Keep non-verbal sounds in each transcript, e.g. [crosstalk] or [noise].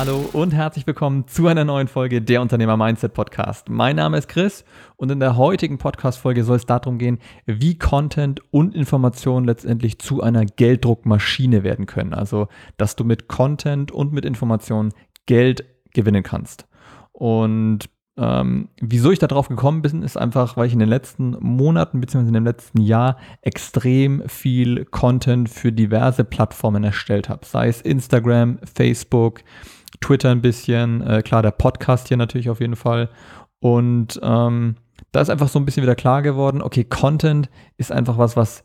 Hallo und herzlich willkommen zu einer neuen Folge der Unternehmer Mindset Podcast. Mein Name ist Chris und in der heutigen Podcast-Folge soll es darum gehen, wie Content und Informationen letztendlich zu einer Gelddruckmaschine werden können. Also, dass du mit Content und mit Informationen Geld gewinnen kannst. Und ähm, wieso ich darauf gekommen bin, ist einfach, weil ich in den letzten Monaten bzw. in dem letzten Jahr extrem viel Content für diverse Plattformen erstellt habe. Sei es Instagram, Facebook, Twitter ein bisschen, äh, klar, der Podcast hier natürlich auf jeden Fall. Und ähm, da ist einfach so ein bisschen wieder klar geworden, okay, Content ist einfach was, was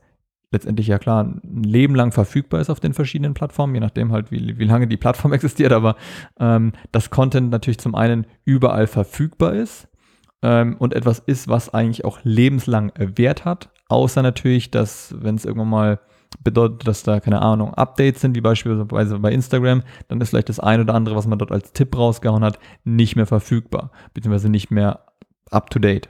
letztendlich ja klar ein Leben lang verfügbar ist auf den verschiedenen Plattformen, je nachdem halt, wie, wie lange die Plattform [laughs] existiert, aber ähm, dass Content natürlich zum einen überall verfügbar ist ähm, und etwas ist, was eigentlich auch lebenslang Wert hat, außer natürlich, dass wenn es irgendwann mal bedeutet, dass da keine Ahnung Updates sind, wie beispielsweise bei Instagram, dann ist vielleicht das ein oder andere, was man dort als Tipp rausgehauen hat, nicht mehr verfügbar, beziehungsweise nicht mehr up to date.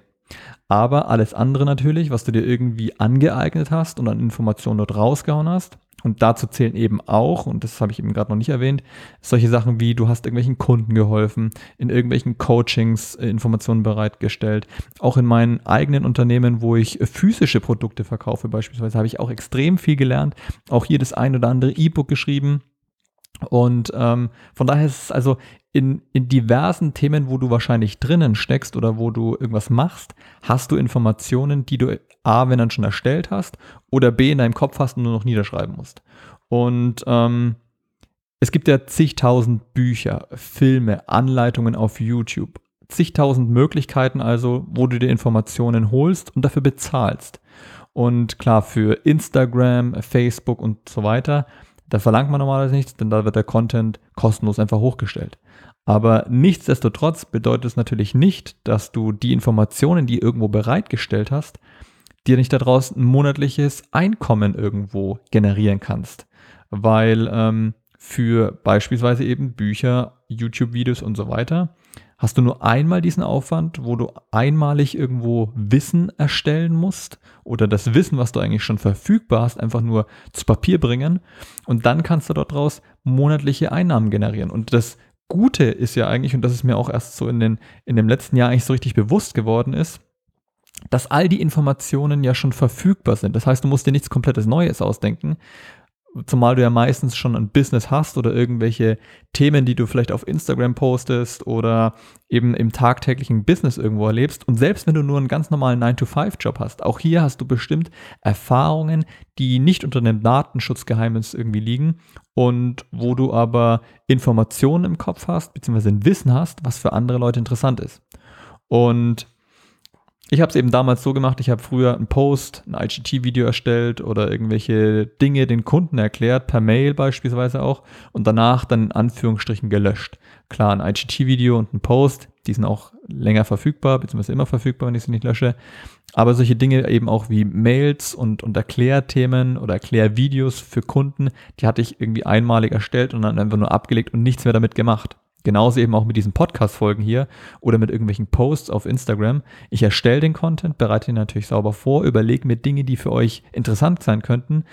Aber alles andere natürlich, was du dir irgendwie angeeignet hast und an Informationen dort rausgehauen hast, und dazu zählen eben auch, und das habe ich eben gerade noch nicht erwähnt, solche Sachen wie du hast irgendwelchen Kunden geholfen, in irgendwelchen Coachings äh, Informationen bereitgestellt. Auch in meinen eigenen Unternehmen, wo ich physische Produkte verkaufe beispielsweise, habe ich auch extrem viel gelernt. Auch hier das ein oder andere E-Book geschrieben und ähm, von daher ist es also in, in diversen Themen, wo du wahrscheinlich drinnen steckst oder wo du irgendwas machst, hast du Informationen, die du A, wenn dann schon erstellt hast, oder B, in deinem Kopf hast und nur noch niederschreiben musst. Und ähm, es gibt ja zigtausend Bücher, Filme, Anleitungen auf YouTube, zigtausend Möglichkeiten also, wo du dir Informationen holst und dafür bezahlst. Und klar, für Instagram, Facebook und so weiter da verlangt man normalerweise nichts, denn da wird der Content kostenlos einfach hochgestellt. Aber nichtsdestotrotz bedeutet es natürlich nicht, dass du die Informationen, die irgendwo bereitgestellt hast, dir nicht daraus ein monatliches Einkommen irgendwo generieren kannst. Weil ähm, für beispielsweise eben Bücher, YouTube-Videos und so weiter hast du nur einmal diesen Aufwand, wo du einmalig irgendwo Wissen erstellen musst oder das Wissen, was du eigentlich schon verfügbar hast, einfach nur zu Papier bringen und dann kannst du dort draus monatliche Einnahmen generieren. Und das Gute ist ja eigentlich, und das ist mir auch erst so in, den, in dem letzten Jahr eigentlich so richtig bewusst geworden ist, dass all die Informationen ja schon verfügbar sind. Das heißt, du musst dir nichts komplettes Neues ausdenken, zumal du ja meistens schon ein Business hast oder irgendwelche Themen, die du vielleicht auf Instagram postest oder eben im tagtäglichen Business irgendwo erlebst. Und selbst wenn du nur einen ganz normalen 9-to-5-Job hast, auch hier hast du bestimmt Erfahrungen, die nicht unter einem Datenschutzgeheimnis irgendwie liegen und wo du aber Informationen im Kopf hast, beziehungsweise ein Wissen hast, was für andere Leute interessant ist. Und ich habe es eben damals so gemacht, ich habe früher einen Post, ein IGT-Video erstellt oder irgendwelche Dinge den Kunden erklärt, per Mail beispielsweise auch, und danach dann in Anführungsstrichen gelöscht. Klar, ein IGT-Video und ein Post, die sind auch länger verfügbar, beziehungsweise immer verfügbar, wenn ich sie nicht lösche. Aber solche Dinge eben auch wie Mails und, und Erklärthemen oder Erklärvideos für Kunden, die hatte ich irgendwie einmalig erstellt und dann einfach nur abgelegt und nichts mehr damit gemacht. Genauso eben auch mit diesen Podcast-Folgen hier oder mit irgendwelchen Posts auf Instagram. Ich erstelle den Content, bereite ihn natürlich sauber vor, überlege mir Dinge, die für euch interessant sein könnten.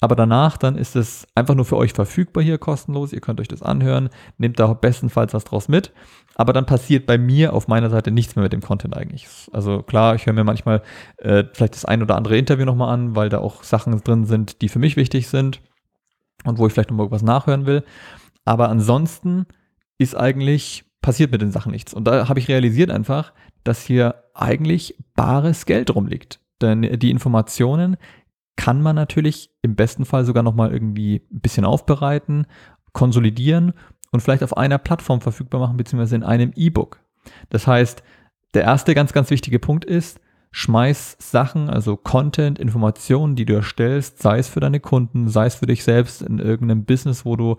Aber danach dann ist es einfach nur für euch verfügbar hier kostenlos. Ihr könnt euch das anhören, nehmt da bestenfalls was draus mit. Aber dann passiert bei mir auf meiner Seite nichts mehr mit dem Content eigentlich. Also klar, ich höre mir manchmal äh, vielleicht das ein oder andere Interview nochmal an, weil da auch Sachen drin sind, die für mich wichtig sind und wo ich vielleicht nochmal irgendwas nachhören will. Aber ansonsten ist eigentlich, passiert mit den Sachen nichts. Und da habe ich realisiert einfach, dass hier eigentlich bares Geld rumliegt. Denn die Informationen kann man natürlich im besten Fall sogar nochmal irgendwie ein bisschen aufbereiten, konsolidieren und vielleicht auf einer Plattform verfügbar machen, beziehungsweise in einem E-Book. Das heißt, der erste ganz, ganz wichtige Punkt ist, schmeiß Sachen, also Content, Informationen, die du erstellst, sei es für deine Kunden, sei es für dich selbst in irgendeinem Business, wo du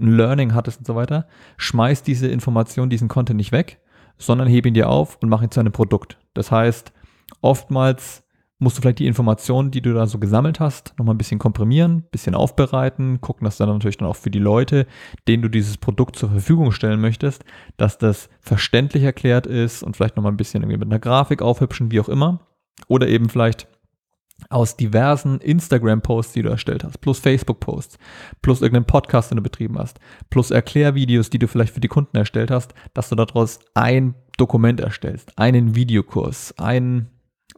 ein Learning hattest und so weiter, schmeiß diese Information, diesen Content nicht weg, sondern heb ihn dir auf und mach ihn zu einem Produkt. Das heißt, oftmals musst du vielleicht die Informationen, die du da so gesammelt hast, nochmal ein bisschen komprimieren, ein bisschen aufbereiten, gucken, dass dann natürlich dann auch für die Leute, denen du dieses Produkt zur Verfügung stellen möchtest, dass das verständlich erklärt ist und vielleicht nochmal ein bisschen irgendwie mit einer Grafik aufhübschen, wie auch immer. Oder eben vielleicht aus diversen Instagram-Posts, die du erstellt hast, plus Facebook-Posts, plus irgendeinen Podcast, den du betrieben hast, plus Erklärvideos, die du vielleicht für die Kunden erstellt hast, dass du daraus ein Dokument erstellst, einen Videokurs, ein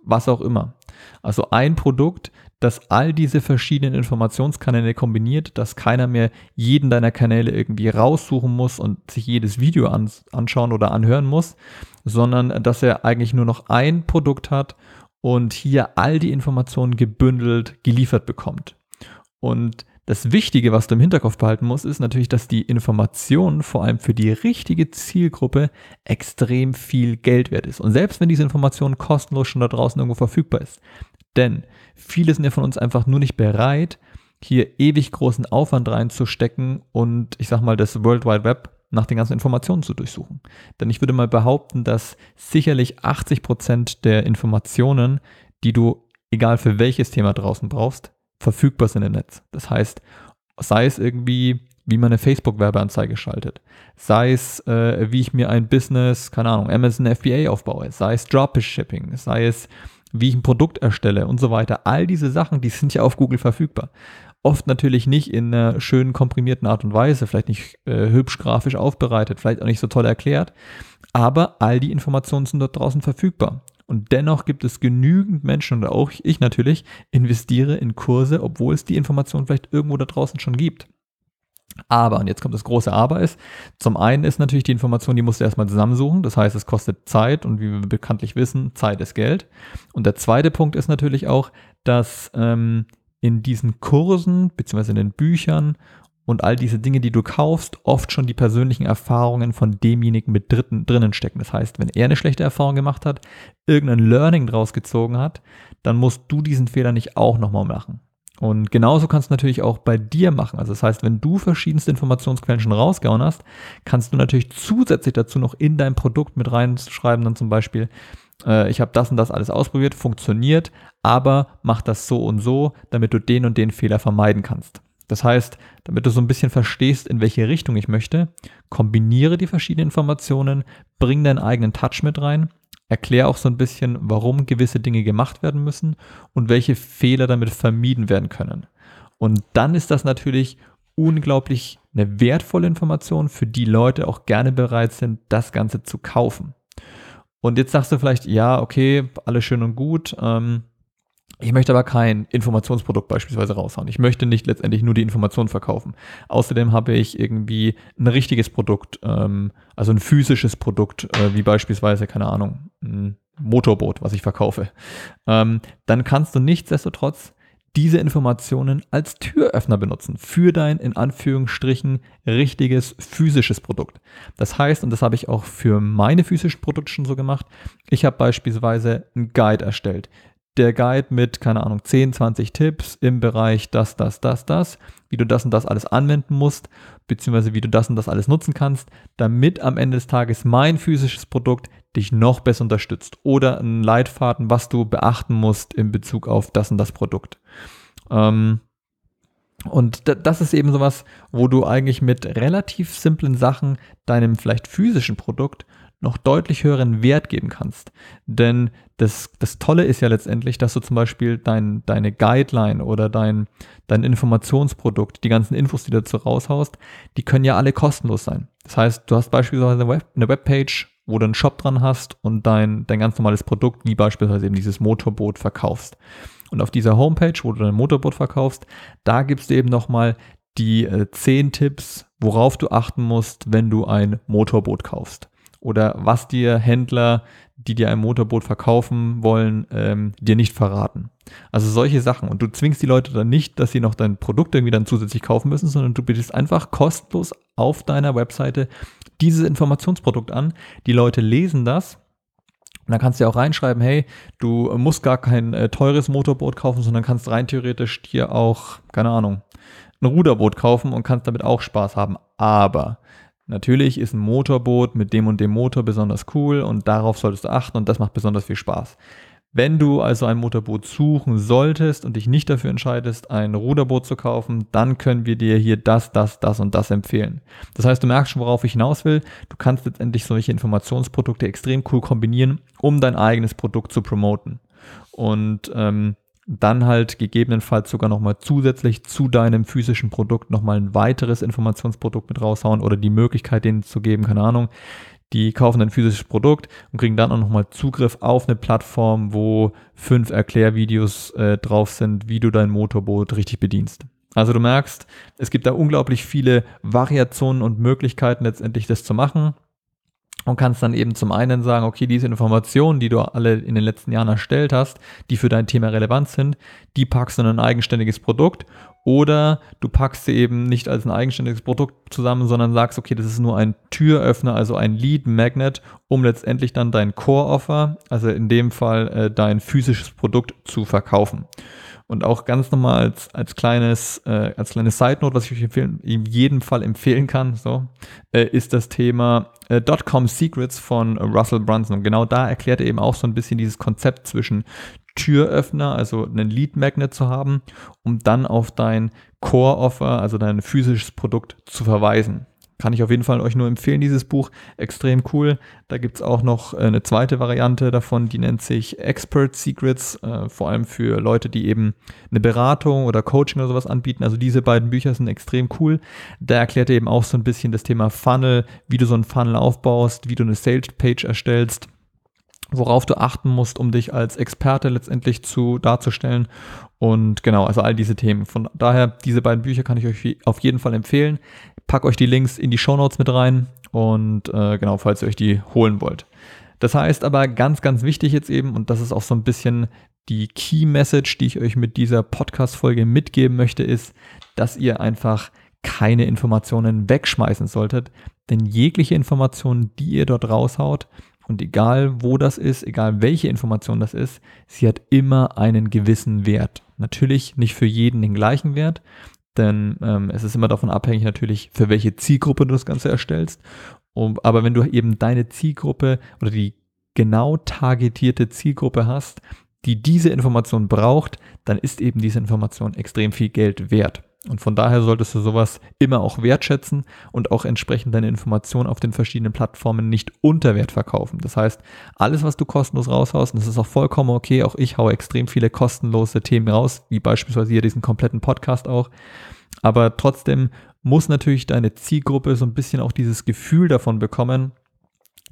was auch immer. Also ein Produkt, das all diese verschiedenen Informationskanäle kombiniert, dass keiner mehr jeden deiner Kanäle irgendwie raussuchen muss und sich jedes Video anschauen oder anhören muss, sondern dass er eigentlich nur noch ein Produkt hat und hier all die Informationen gebündelt geliefert bekommt. Und das Wichtige, was du im Hinterkopf behalten musst, ist natürlich, dass die Information vor allem für die richtige Zielgruppe extrem viel Geld wert ist. Und selbst wenn diese Information kostenlos schon da draußen irgendwo verfügbar ist. Denn viele sind ja von uns einfach nur nicht bereit, hier ewig großen Aufwand reinzustecken und ich sag mal, das World Wide Web nach den ganzen Informationen zu durchsuchen. Denn ich würde mal behaupten, dass sicherlich 80 Prozent der Informationen, die du, egal für welches Thema draußen brauchst, verfügbar sind im Netz. Das heißt, sei es irgendwie, wie man eine Facebook-Werbeanzeige schaltet, sei es, äh, wie ich mir ein Business, keine Ahnung, Amazon FBA aufbaue, sei es Dropshipping, sei es, wie ich ein Produkt erstelle und so weiter. All diese Sachen, die sind ja auf Google verfügbar. Oft natürlich nicht in einer schönen komprimierten Art und Weise, vielleicht nicht äh, hübsch grafisch aufbereitet, vielleicht auch nicht so toll erklärt, aber all die Informationen sind dort draußen verfügbar. Und dennoch gibt es genügend Menschen und auch ich natürlich investiere in Kurse, obwohl es die Information vielleicht irgendwo da draußen schon gibt. Aber, und jetzt kommt das große Aber ist, zum einen ist natürlich die Information, die musst du erstmal zusammensuchen. Das heißt, es kostet Zeit und wie wir bekanntlich wissen, Zeit ist Geld. Und der zweite Punkt ist natürlich auch, dass ähm, in diesen Kursen beziehungsweise in den Büchern und all diese Dinge, die du kaufst, oft schon die persönlichen Erfahrungen von demjenigen mit Dritten drinnen stecken. Das heißt, wenn er eine schlechte Erfahrung gemacht hat, irgendein Learning draus gezogen hat, dann musst du diesen Fehler nicht auch nochmal machen. Und genauso kannst du natürlich auch bei dir machen. Also das heißt, wenn du verschiedenste Informationsquellen schon rausgehauen hast, kannst du natürlich zusätzlich dazu noch in dein Produkt mit reinschreiben, dann zum Beispiel, äh, ich habe das und das alles ausprobiert, funktioniert, aber mach das so und so, damit du den und den Fehler vermeiden kannst. Das heißt, damit du so ein bisschen verstehst, in welche Richtung ich möchte, kombiniere die verschiedenen Informationen, bring deinen eigenen Touch mit rein, erklär auch so ein bisschen, warum gewisse Dinge gemacht werden müssen und welche Fehler damit vermieden werden können. Und dann ist das natürlich unglaublich eine wertvolle Information, für die Leute auch gerne bereit sind, das Ganze zu kaufen. Und jetzt sagst du vielleicht, ja, okay, alles schön und gut. Ähm, ich möchte aber kein Informationsprodukt beispielsweise raushauen. Ich möchte nicht letztendlich nur die Information verkaufen. Außerdem habe ich irgendwie ein richtiges Produkt, ähm, also ein physisches Produkt, äh, wie beispielsweise, keine Ahnung, ein Motorboot, was ich verkaufe. Ähm, dann kannst du nichtsdestotrotz diese Informationen als Türöffner benutzen für dein in Anführungsstrichen richtiges physisches Produkt. Das heißt, und das habe ich auch für meine physischen Produkte schon so gemacht, ich habe beispielsweise einen Guide erstellt der Guide mit, keine Ahnung, 10, 20 Tipps im Bereich das, das, das, das, wie du das und das alles anwenden musst, beziehungsweise wie du das und das alles nutzen kannst, damit am Ende des Tages mein physisches Produkt dich noch besser unterstützt. Oder ein Leitfaden, was du beachten musst in Bezug auf das und das Produkt. Ähm, und das ist eben sowas, wo du eigentlich mit relativ simplen Sachen deinem vielleicht physischen Produkt noch deutlich höheren Wert geben kannst. Denn das, das Tolle ist ja letztendlich, dass du zum Beispiel dein, deine Guideline oder dein, dein Informationsprodukt, die ganzen Infos, die du dazu raushaust, die können ja alle kostenlos sein. Das heißt, du hast beispielsweise eine, Web, eine Webpage, wo du einen Shop dran hast und dein, dein ganz normales Produkt, wie beispielsweise eben dieses Motorboot, verkaufst. Und auf dieser Homepage, wo du dein Motorboot verkaufst, da gibst du eben nochmal die äh, zehn Tipps, worauf du achten musst, wenn du ein Motorboot kaufst oder was dir Händler, die dir ein Motorboot verkaufen wollen, ähm, dir nicht verraten. Also solche Sachen. Und du zwingst die Leute dann nicht, dass sie noch dein Produkt irgendwie dann zusätzlich kaufen müssen, sondern du bietest einfach kostenlos auf deiner Webseite dieses Informationsprodukt an. Die Leute lesen das und dann kannst du ja auch reinschreiben, hey, du musst gar kein äh, teures Motorboot kaufen, sondern kannst rein theoretisch dir auch, keine Ahnung, ein Ruderboot kaufen und kannst damit auch Spaß haben. Aber Natürlich ist ein Motorboot mit dem und dem Motor besonders cool und darauf solltest du achten und das macht besonders viel Spaß. Wenn du also ein Motorboot suchen solltest und dich nicht dafür entscheidest, ein Ruderboot zu kaufen, dann können wir dir hier das, das, das und das empfehlen. Das heißt, du merkst schon, worauf ich hinaus will. Du kannst letztendlich solche Informationsprodukte extrem cool kombinieren, um dein eigenes Produkt zu promoten. Und ähm, dann halt gegebenenfalls sogar nochmal zusätzlich zu deinem physischen Produkt nochmal ein weiteres Informationsprodukt mit raushauen oder die Möglichkeit denen zu geben, keine Ahnung. Die kaufen ein physisches Produkt und kriegen dann auch nochmal Zugriff auf eine Plattform, wo fünf Erklärvideos äh, drauf sind, wie du dein Motorboot richtig bedienst. Also du merkst, es gibt da unglaublich viele Variationen und Möglichkeiten letztendlich das zu machen und kannst dann eben zum einen sagen, okay, diese Informationen, die du alle in den letzten Jahren erstellt hast, die für dein Thema relevant sind, die packst du in ein eigenständiges Produkt oder du packst sie eben nicht als ein eigenständiges Produkt zusammen, sondern sagst, okay, das ist nur ein Türöffner, also ein Lead Magnet, um letztendlich dann dein Core Offer, also in dem Fall äh, dein physisches Produkt zu verkaufen. Und auch ganz normal als, als kleines, äh, als kleine Side Note, was ich euch empfehlen, in jedem Fall empfehlen kann, so, äh, ist das Thema äh, Dotcom Secrets von Russell Brunson. Und genau da erklärt er eben auch so ein bisschen dieses Konzept zwischen Türöffner, also einen Lead Magnet zu haben, um dann auf dein Core Offer, also dein physisches Produkt zu verweisen. Kann ich auf jeden Fall euch nur empfehlen, dieses Buch. Extrem cool. Da gibt es auch noch äh, eine zweite Variante davon, die nennt sich Expert Secrets, äh, vor allem für Leute, die eben eine Beratung oder Coaching oder sowas anbieten. Also diese beiden Bücher sind extrem cool. Da erklärt er eben auch so ein bisschen das Thema Funnel, wie du so einen Funnel aufbaust, wie du eine Sales Page erstellst worauf du achten musst, um dich als Experte letztendlich zu darzustellen. Und genau, also all diese Themen. Von daher, diese beiden Bücher kann ich euch auf jeden Fall empfehlen pack euch die Links in die Show Notes mit rein und äh, genau, falls ihr euch die holen wollt. Das heißt aber ganz, ganz wichtig jetzt eben, und das ist auch so ein bisschen die Key Message, die ich euch mit dieser Podcast-Folge mitgeben möchte, ist, dass ihr einfach keine Informationen wegschmeißen solltet. Denn jegliche Information, die ihr dort raushaut, und egal wo das ist, egal welche Information das ist, sie hat immer einen gewissen Wert. Natürlich nicht für jeden den gleichen Wert, denn ähm, es ist immer davon abhängig natürlich, für welche Zielgruppe du das Ganze erstellst. Um, aber wenn du eben deine Zielgruppe oder die genau targetierte Zielgruppe hast, die diese Information braucht, dann ist eben diese Information extrem viel Geld wert. Und von daher solltest du sowas immer auch wertschätzen und auch entsprechend deine Informationen auf den verschiedenen Plattformen nicht unter Wert verkaufen. Das heißt, alles, was du kostenlos raushaust, und das ist auch vollkommen okay, auch ich haue extrem viele kostenlose Themen raus, wie beispielsweise hier diesen kompletten Podcast auch. Aber trotzdem muss natürlich deine Zielgruppe so ein bisschen auch dieses Gefühl davon bekommen,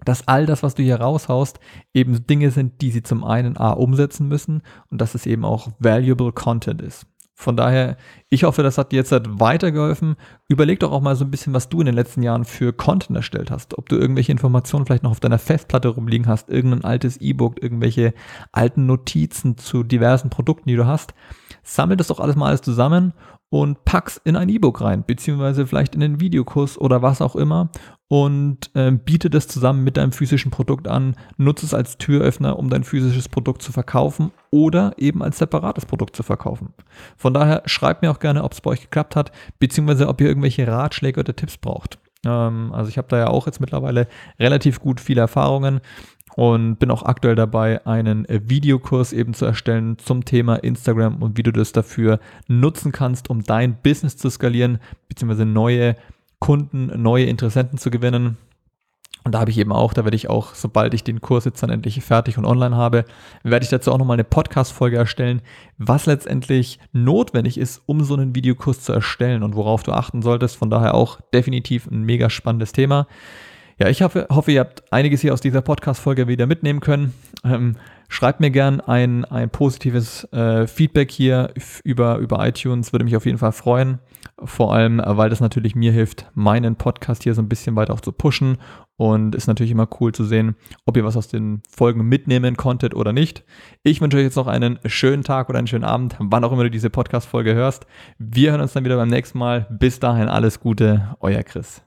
dass all das, was du hier raushaust, eben Dinge sind, die sie zum einen A umsetzen müssen und dass es eben auch valuable Content ist. Von daher, ich hoffe, das hat dir jetzt halt weitergeholfen. Überleg doch auch mal so ein bisschen, was du in den letzten Jahren für Content erstellt hast. Ob du irgendwelche Informationen vielleicht noch auf deiner Festplatte rumliegen hast, irgendein altes E-Book, irgendwelche alten Notizen zu diversen Produkten, die du hast. Sammel das doch alles mal alles zusammen und pack's in ein E-Book rein, beziehungsweise vielleicht in den Videokurs oder was auch immer und äh, biete das zusammen mit deinem physischen Produkt an, nutze es als Türöffner, um dein physisches Produkt zu verkaufen oder eben als separates Produkt zu verkaufen. Von daher schreibt mir auch gerne, ob es bei euch geklappt hat, beziehungsweise ob ihr irgendwelche Ratschläge oder Tipps braucht. Ähm, also ich habe da ja auch jetzt mittlerweile relativ gut viele Erfahrungen und bin auch aktuell dabei, einen äh, Videokurs eben zu erstellen zum Thema Instagram und wie du das dafür nutzen kannst, um dein Business zu skalieren, beziehungsweise neue Kunden, neue Interessenten zu gewinnen. Und da habe ich eben auch, da werde ich auch, sobald ich den Kurs jetzt dann endlich fertig und online habe, werde ich dazu auch nochmal eine Podcast-Folge erstellen, was letztendlich notwendig ist, um so einen Videokurs zu erstellen und worauf du achten solltest. Von daher auch definitiv ein mega spannendes Thema. Ja, ich hoffe, hoffe ihr habt einiges hier aus dieser Podcast-Folge wieder mitnehmen können. Ähm, schreibt mir gern ein, ein positives äh, Feedback hier über, über iTunes, würde mich auf jeden Fall freuen. Vor allem, äh, weil das natürlich mir hilft, meinen Podcast hier so ein bisschen weiter auch zu pushen. Und ist natürlich immer cool zu sehen, ob ihr was aus den Folgen mitnehmen konntet oder nicht. Ich wünsche euch jetzt noch einen schönen Tag oder einen schönen Abend, wann auch immer du diese Podcast-Folge hörst. Wir hören uns dann wieder beim nächsten Mal. Bis dahin alles Gute, euer Chris.